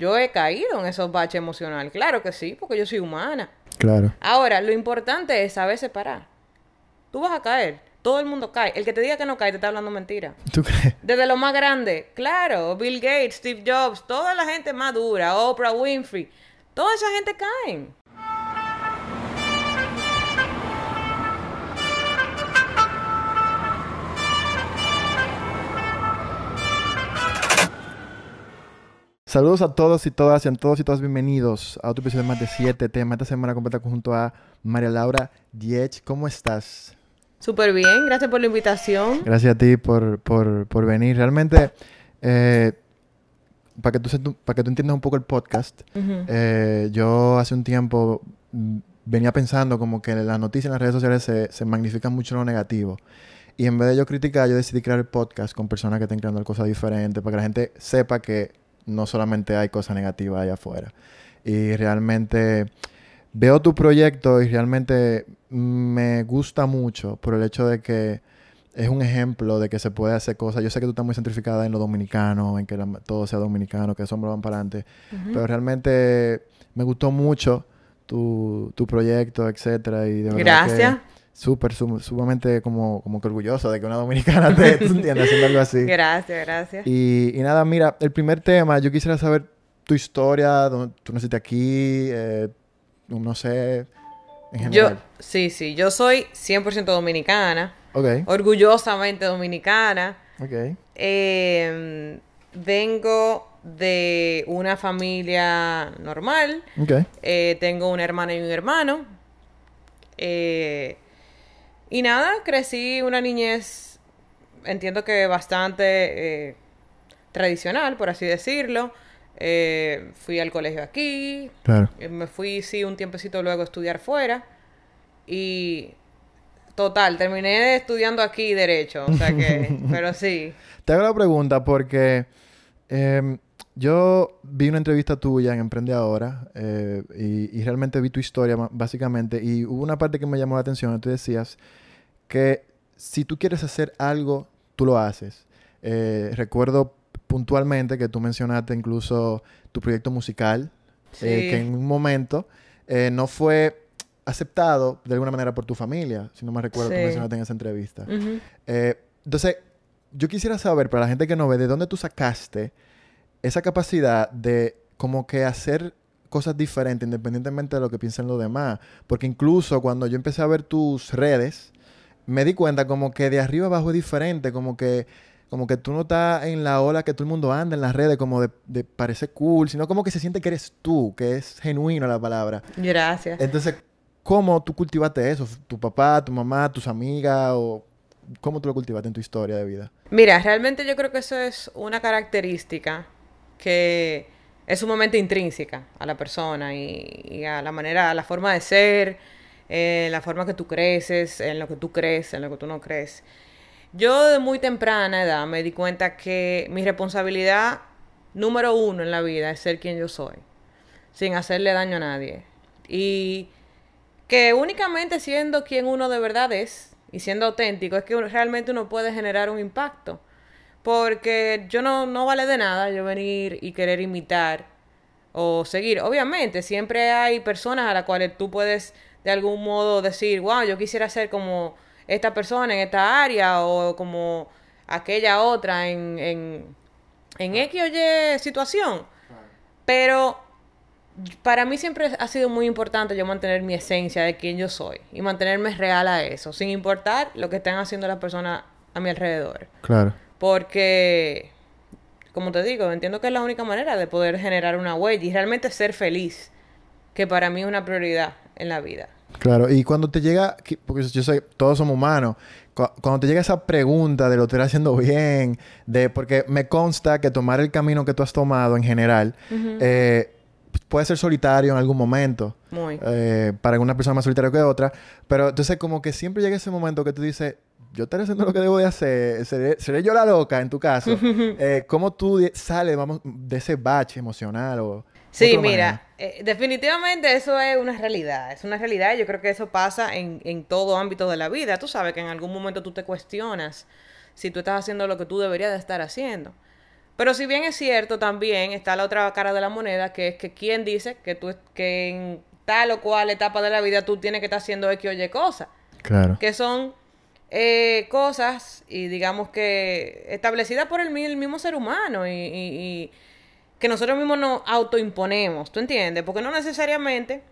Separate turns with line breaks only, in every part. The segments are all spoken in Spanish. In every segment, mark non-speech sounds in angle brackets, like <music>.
Yo he caído en esos baches emocionales. Claro que sí, porque yo soy humana.
Claro.
Ahora, lo importante es saber separar. Tú vas a caer. Todo el mundo cae. El que te diga que no cae te está hablando mentira.
¿Tú crees?
Desde lo más grande, claro, Bill Gates, Steve Jobs, toda la gente madura, Oprah Winfrey, toda esa gente caen.
Saludos a todos y todas, sean todos y todas bienvenidos a otro episodio de más de 7 temas. Esta semana completa junto a María Laura Diech. ¿Cómo estás?
Súper bien, gracias por la invitación.
Gracias a ti por, por, por venir. Realmente, eh, para que, tú, para que tú entiendas un poco el podcast, eh, yo hace un tiempo mm, venía pensando como que las noticias en las redes sociales se, se magnifican mucho lo negativo. Y en vez de yo criticar, yo decidí crear el podcast con personas que estén creando cosas diferentes para que la gente sepa que no solamente hay cosas negativas allá afuera. Y realmente veo tu proyecto y realmente me gusta mucho por el hecho de que es un ejemplo de que se puede hacer cosas. Yo sé que tú estás muy centrificada en lo dominicano, en que la- todo sea dominicano, que esos hombres van para adelante. Pero realmente me gustó mucho tu, tu proyecto, etcétera. Y de verdad
Gracias.
que Súper, sum- sumamente como, como que orgulloso de que una dominicana te, ¿tú entiendes? haciendo algo así. <laughs>
Gracias, gracias.
Y, y nada, mira, el primer tema, yo quisiera saber tu historia, dónde tú naciste aquí, eh, no sé, en
Yo, sí, sí, yo soy 100% dominicana,
Ok,
orgullosamente dominicana.
ok.
Eh, vengo de una familia normal.
Ok,
Eh, tengo una hermana y un hermano. Eh, y nada, crecí una niñez, entiendo que bastante eh, tradicional, por así decirlo. Eh, fui al colegio aquí.
claro.
eh, me fui, sí, un tiempecito luego a estudiar fuera. Y total, terminé estudiando aquí derecho. O sea que, <laughs> pero sí.
Te hago la pregunta porque em, yo vi una entrevista tuya en Emprende Ahora eh, y, y realmente vi tu historia básicamente y hubo una parte que me llamó la atención. Tú decías que si tú quieres hacer algo, tú lo haces. Eh, recuerdo puntualmente que tú mencionaste incluso tu proyecto musical, eh, que en un momento no fue aceptado de alguna manera por tu familia, si no me recuerdo, tú mencionaste en esa entrevista. Entonces, yo quisiera saber, para la gente que no ve, ¿de dónde tú sacaste esa capacidad de como que hacer cosas diferentes independientemente de lo que piensen los demás? Porque incluso cuando yo empecé a ver tus redes, me di cuenta como que de arriba abajo es diferente, como que como que tú no estás en la ola que todo el mundo anda en las redes, como de, de parecer cool, sino como que se siente que eres tú, que es genuino la palabra.
Gracias.
Entonces, ¿cómo tú cultivaste eso? ¿Tu papá, tu mamá, tus amigas? ¿O cómo tú lo cultivaste en tu historia de vida?
Mira, realmente yo creo que eso es una característica que es sumamente intrínseca a la persona y, a la manera, a la forma de ser, eh, la forma que tú creces, en lo que tú crees, en lo que tú no crees. Yo de muy temprana edad me di cuenta que mi responsabilidad número uno en la vida es ser quien yo soy, sin hacerle daño a nadie. Y que únicamente siendo quien uno de verdad es y siendo auténtico es que realmente uno puede generar un impacto. Porque yo no, no vale de nada yo venir y querer imitar o seguir. Obviamente, siempre hay personas a las cuales tú puedes de algún modo decir, wow, yo quisiera ser como esta persona en esta área o como aquella otra en, en, en X o Y situación. Pero para mí siempre ha sido muy importante yo mantener mi esencia de quién yo soy y mantenerme real a eso, sin importar lo que estén haciendo las personas a mi alrededor.
Claro.
Porque, como te digo, entiendo que es la única manera de poder generar una huella y realmente ser feliz, que para mí es una prioridad en la vida.
Claro. Y cuando te llega, que- porque yo sé, todos somos humanos, cu- cuando te llega esa pregunta de lo estoy haciendo bien, de porque me consta que tomar el camino que tú has tomado en general eh, puede ser solitario en algún momento.
Muy.
Eh, para alguna persona más solitario que otra. Pero entonces como que siempre llega ese momento que tú dices, yo estaré haciendo lo que debo de hacer, seré, seré yo la loca en tu caso. <laughs> eh, ¿Cómo tú sales, vamos, de ese bache emocional o...
Sí, mira, eh, definitivamente eso es una realidad, es una realidad, yo creo que eso pasa en, en todo ámbito de la vida, tú sabes que en algún momento tú te cuestionas si tú estás haciendo lo que tú deberías de estar haciendo, Pero si bien es cierto, también está la otra cara de la moneda, que es que quién dice que tú que en tal o cual etapa de la vida tú tienes que estar haciendo X o Y cosas.
Claro.
Que son eh, cosas, y digamos que establecidas por el, mi- el mismo ser humano y, y- y que nosotros mismos nos autoimponemos, ¿tú entiendes? Porque no necesariamente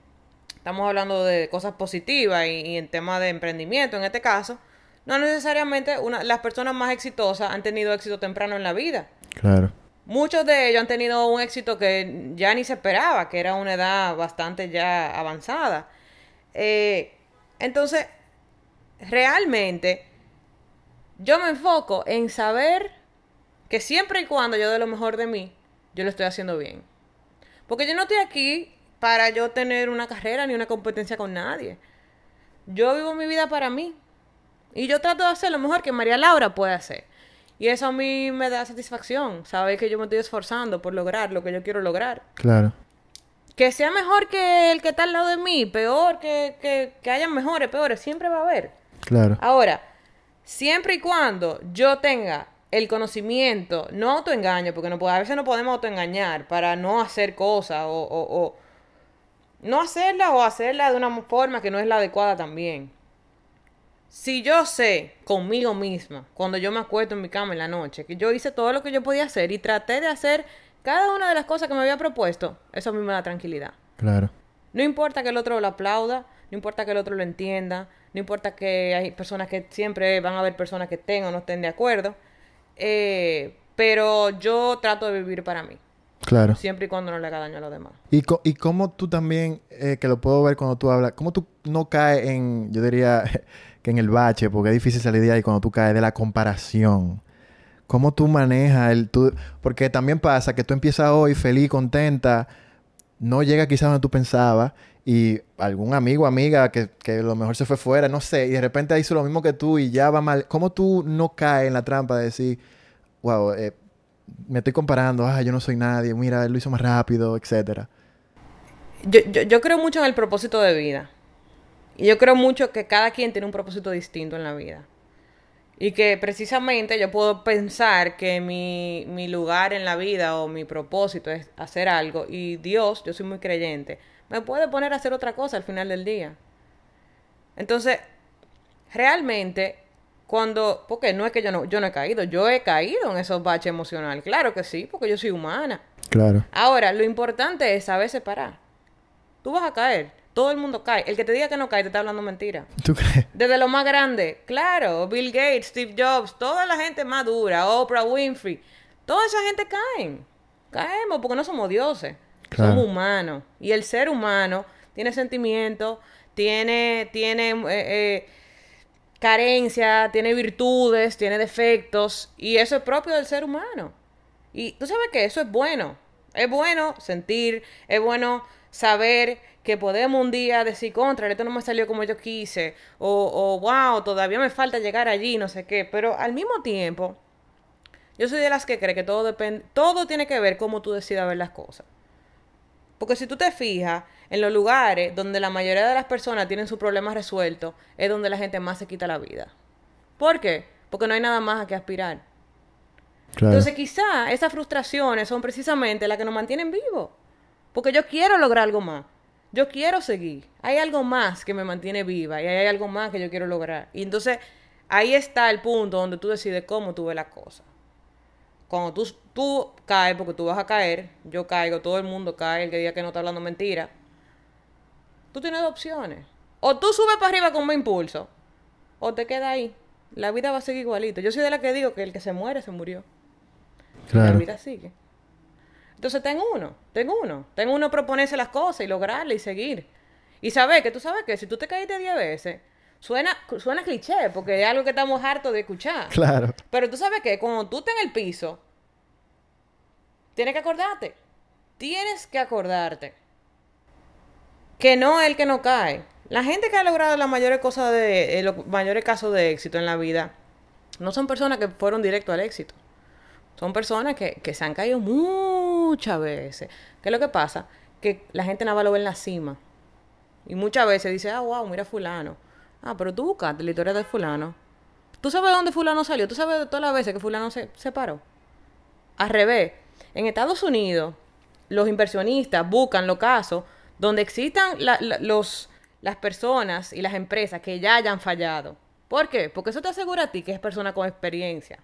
estamos hablando de cosas positivas y, y en tema de emprendimiento en este caso, no necesariamente una, las personas más exitosas han tenido éxito temprano en la vida.
Claro.
Muchos de ellos han tenido un éxito que ya ni se esperaba, que era una edad bastante ya avanzada. Eh, entonces, realmente, yo me enfoco en saber que siempre y cuando yo dé lo mejor de mí, yo lo estoy haciendo bien. Porque yo no estoy aquí para yo tener una carrera ni una competencia con nadie. Yo vivo mi vida para mí. Y yo trato de hacer lo mejor que María Laura puede hacer. Y eso a mí me da satisfacción, saber que yo me estoy esforzando por lograr lo que yo quiero lograr.
Claro.
Que sea mejor que el que está al lado de mí, peor, que, que, que hayan mejores, peores, siempre va a haber.
Claro.
Ahora, siempre y cuando yo tenga el conocimiento, no autoengaño, porque no, a veces no podemos autoengañar para no hacer cosas o, o- o no hacerla o hacerla de una forma que no es la adecuada también. Si yo sé conmigo misma, cuando yo me acuesto en mi cama en la noche, que yo hice todo lo que yo podía hacer y traté de hacer cada una de las cosas que me había propuesto, eso a mí me da tranquilidad.
Claro.
No importa que el otro lo aplauda, no importa que el otro lo entienda, no importa que hay personas que siempre van a haber personas que estén o no estén de acuerdo, eh, pero yo trato de vivir para mí,
Claro.
siempre y cuando no le haga daño a los demás.
Y, co- y cómo tú también, eh, que lo puedo ver cuando tú hablas, cómo tú no caes en, yo diría <laughs> que en el bache, porque es difícil salir de ahí cuando tú caes de la comparación. ¿Cómo tú manejas el... Tú, porque también pasa que tú empiezas hoy feliz, contenta, no llega quizás donde tú pensabas y algún amigo amiga que, que lo mejor se fue fuera, no sé, y de repente hizo lo mismo que tú y ya va mal. ¿Cómo tú no caes en la trampa de decir, wow, eh, me estoy comparando, ah, yo no soy nadie, mira, él lo hizo más rápido, etcétera?
Yo, yo creo mucho en el propósito de vida. Y yo creo mucho que cada quien tiene un propósito distinto en la vida. Y que precisamente yo puedo pensar que mi, mi lugar en la vida o mi propósito es hacer algo. Y Dios, yo soy muy creyente, me puede poner a hacer otra cosa al final del día. Entonces, realmente, cuando, porque no es que yo no, yo no he caído, yo he caído en esos baches emocionales. Claro que sí, porque yo soy humana.
Claro.
Ahora, lo importante es saber separar. Tú vas a caer. Todo el mundo cae. El que te diga que no cae te está hablando mentira.
¿Tú crees?
Desde lo más grande, claro, Bill Gates, Steve Jobs, toda la gente madura, Oprah Winfrey, toda esa gente caen. Caemos porque no somos dioses.
Claro.
Somos humanos. Y el ser humano tiene sentimientos, tiene, tiene eh, eh, carencia, tiene virtudes, tiene defectos. Y eso es propio del ser humano. Y tú sabes que eso es bueno. Es bueno sentir, es bueno saber que podemos un día decir contra, esto no me salió como yo quise, o, o wow, todavía me falta llegar allí, no sé qué. Pero al mismo tiempo, yo soy de las que cree que todo depende, todo tiene que ver cómo tú decidas ver las cosas. Porque si tú te fijas, en los lugares donde la mayoría de las personas tienen sus problemas resueltos, es donde la gente más se quita la vida. ¿Por qué? Porque no hay nada más a que aspirar.
Claro.
Entonces quizá esas frustraciones son precisamente las que nos mantienen vivos. Porque yo quiero lograr algo más. Yo quiero seguir. Hay algo más que me mantiene viva y hay algo más que yo quiero lograr. Y entonces ahí está el punto donde tú decides cómo tú ves las cosas. Cuando tú, tú caes, porque tú vas a caer, yo caigo, todo el mundo cae, el que diga que no está hablando mentira. Tú tienes dos opciones. O tú subes para arriba con más impulso, o te quedas ahí. La vida va a seguir igualito. Yo soy de la que digo que el que se muere, se murió. La
Claro.
vida sigue. Entonces ten uno, ten uno. Ten uno proponerse las cosas y lograrle y seguir. Y saber que tú sabes que si tú te caíste 10 veces, suena, suena cliché, porque es algo que estamos hartos de escuchar. <laughs>
Claro.
Pero tú sabes que cuando tú estás en el piso, tienes que acordarte. Tienes que acordarte. Que no el que no cae. La gente que ha logrado las mayores cosas de, eh, los mayores casos de éxito en la vida, no son personas que fueron directo al éxito. Son personas que, que se han caído muchas veces. ¿Qué es lo que pasa? Que la gente nada más lo ve en la cima. Y muchas veces dice, ah, wow, mira fulano. Ah, pero tú buscaste la historia de fulano. ¿Tú sabes de dónde fulano salió? ¿Tú sabes de todas las veces que fulano se, se paró? Al revés, en Estados Unidos, los inversionistas buscan los casos donde existan la- los, las personas y las empresas que ya hayan fallado. ¿Por qué? Porque eso te asegura a ti que es persona con experiencia.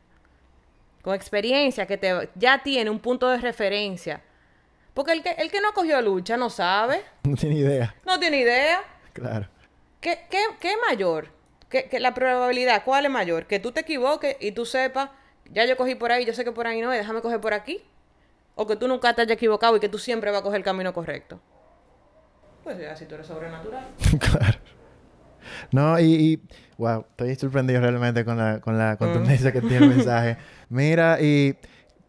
Con experiencia, que te, ya tiene un punto de referencia. Porque el que, el que no cogió lucha no sabe, <laughs>
No tiene idea.
no tiene idea.
Claro.
¿Qué, qué, qué mayor? ¿Qué, qué- la probabilidad, ¿cuál es mayor? Que tú te equivoques y tú sepas, ya yo cogí por ahí, yo sé que por ahí no es, déjame coger por aquí. O que tú nunca te hayas equivocado y que tú siempre vas a coger el camino correcto. Pues ya, si tú eres sobrenatural. <laughs>
claro. No, y, y, wow, estoy sorprendido realmente con la, con la contundencia que tiene el <laughs> mensaje. Mira, y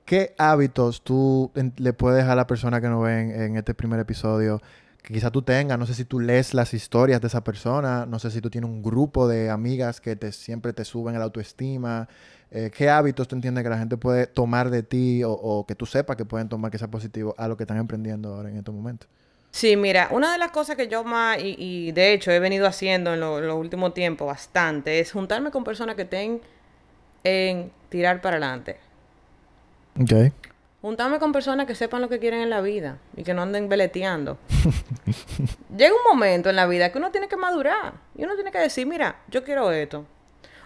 ¿qué hábitos tú le puedes dejar a la persona que nos ven en este primer episodio? Que quizá tú tengas, no sé si tú lees las historias de esa persona, no sé si tú tienes un grupo de amigas que te, siempre te suben la autoestima. Eh, ¿Qué hábitos tú entiendes que la gente puede tomar de ti o, o que tú sepas que pueden tomar que sea positivo a lo que están emprendiendo ahora en estos momentos?
Sí, mira, una de las cosas que yo más, y, y de hecho he venido haciendo en lo- los últimos tiempos bastante, es juntarme con personas que estén en tirar para adelante.
Ok.
Juntarme con personas que sepan lo que quieren en la vida y que no anden veleteando. <laughs> Llega un momento en la vida que uno tiene que madurar y uno tiene que decir, mira, yo quiero esto.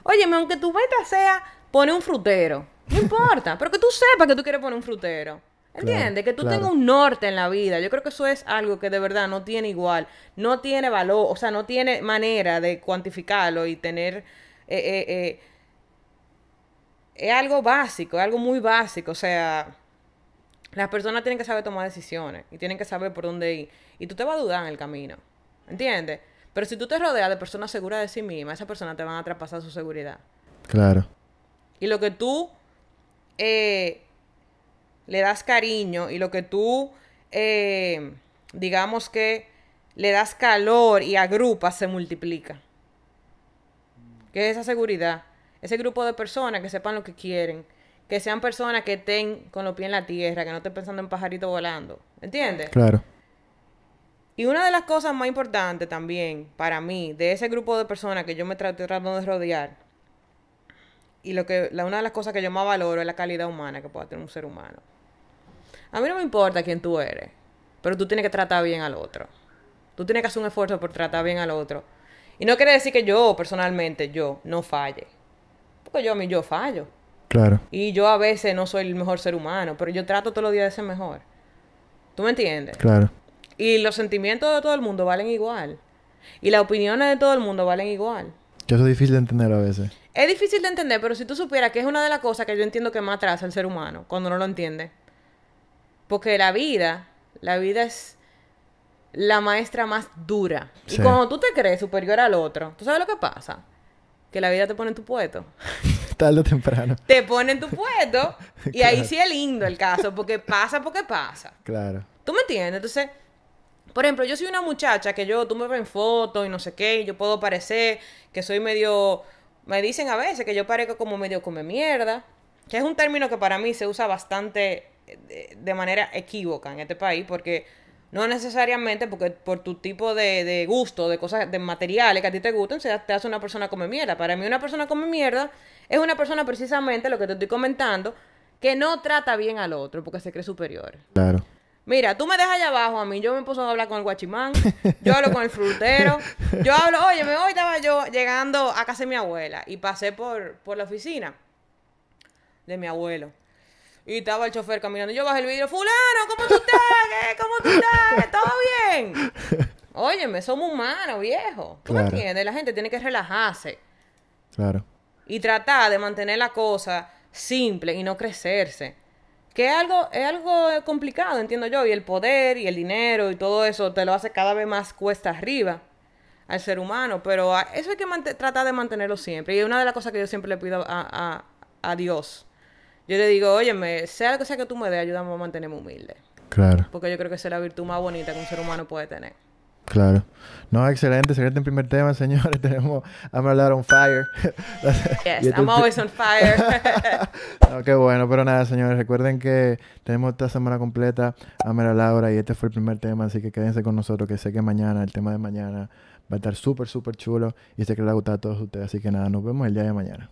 Óyeme, aunque tu meta sea poner un frutero, no importa, pero que tú sepas que tú quieres poner un frutero. ¿Entiendes? que tú
claro.
tengas un norte en la vida. Yo creo que eso es algo que de verdad no tiene igual, no tiene valor, o sea, no tiene manera de cuantificarlo y tener... eh, eh, eh, es algo básico, es algo muy básico. O sea, las personas tienen que saber tomar decisiones y tienen que saber por dónde ir. Y tú te vas a dudar en el camino. ¿Entiendes? Pero si tú te rodeas de personas seguras de sí mismas, esas personas te van a traspasar su seguridad.
Claro.
Y lo que tú eh, le das cariño y lo que tú, eh, digamos que le das calor y agrupas, se multiplica. Que es esa seguridad. Ese grupo de personas que sepan lo que quieren. Que sean personas que estén con los pies en la tierra, que no estén pensando en pajaritos volando. ¿Entiendes?
Claro.
Y una de las cosas más importantes también para mí, de ese grupo de personas que yo me estoy tratando de rodear, y lo que, la, una de las cosas que yo más valoro es la calidad humana que pueda tener un ser humano. A mí no me importa quién tú eres, pero tú tienes que tratar bien al otro. Tú tienes que hacer un esfuerzo por tratar bien al otro. Y no quiere decir que yo, personalmente, yo, no falle. Porque yo a mí yo fallo.
Claro.
Y yo a veces no soy el mejor ser humano, pero yo trato todos los días de ser mejor. ¿Tú me entiendes?
Claro.
Y los sentimientos de todo el mundo valen igual. Y las opiniones de todo el mundo valen igual.
Que eso es difícil de entender a veces.
Es difícil de entender, pero si tú supieras que es una de las cosas que yo entiendo que más atrasa al ser humano, cuando no lo entiende. Porque la vida, la vida es la maestra más dura. Y cuando tú te crees superior al otro, ¿tú sabes lo que pasa? Que la vida te pone en tu puesto. <laughs>
Tarde o temprano.
Te pone en tu puesto <laughs> y ahí sí es lindo el caso, porque pasa porque pasa.
Claro.
¿Tú me entiendes? Entonces, por ejemplo, yo soy una muchacha que yo, tú me ves en fotos y no sé qué, y yo puedo parecer que soy medio, me dicen a veces que yo parezco como medio come mierda, que es un término que para mí se usa bastante de, manera equívoca en este país, porque no necesariamente porque por tu tipo de, de gusto, de cosas, de materiales que a ti te gusten, se te hace una persona come mierda. Para mí una persona come mierda es una persona precisamente, lo que te estoy comentando, que no trata bien al otro porque se cree superior.
Claro.
Mira, tú me dejas allá abajo a mí, yo me puse a hablar con el guachimán, yo hablo con el frutero, yo hablo, oye, hoy estaba yo llegando a casa de mi abuela y pasé por, por la oficina de mi abuelo. Y estaba el chofer caminando, yo bajé el vidrio, fulano, ¿cómo tú estás? ¿Qué? ¿Cómo tú estás? ¿Todo bien? <laughs> Óyeme, somos humanos, viejo. ¿Tú me
Claro.
entiendes? La gente tiene que relajarse
Claro.
y tratar de mantener la cosa simple y no crecerse. Que es algo, es algo complicado, entiendo yo, y el poder y el dinero y todo eso te lo hace cada vez más cuesta arriba al ser humano, pero eso hay que tratar de mantenerlo siempre. Y es una de las cosas que yo siempre le pido a, a- a Dios. Yo le digo, óyeme, sea lo que sea que tú me dé, ayúdame a mantenerme humilde.
Claro.
Porque yo creo que esa es la virtud más bonita que un ser humano puede tener.
Claro. No, excelente, excelente primer tema, señores. <laughs> Tenemos I'm a lot on fire. <laughs>
Yes,
este
I'm always on fire. <laughs>
No, qué bueno, pero nada, señores, recuerden que tenemos esta semana completa a Mera Laura y este fue el primer tema, así que quédense con nosotros, que sé que mañana, el tema de mañana, va a estar súper, súper chulo y sé que le va a gustar a todos ustedes, así que nada, nos vemos el día de mañana.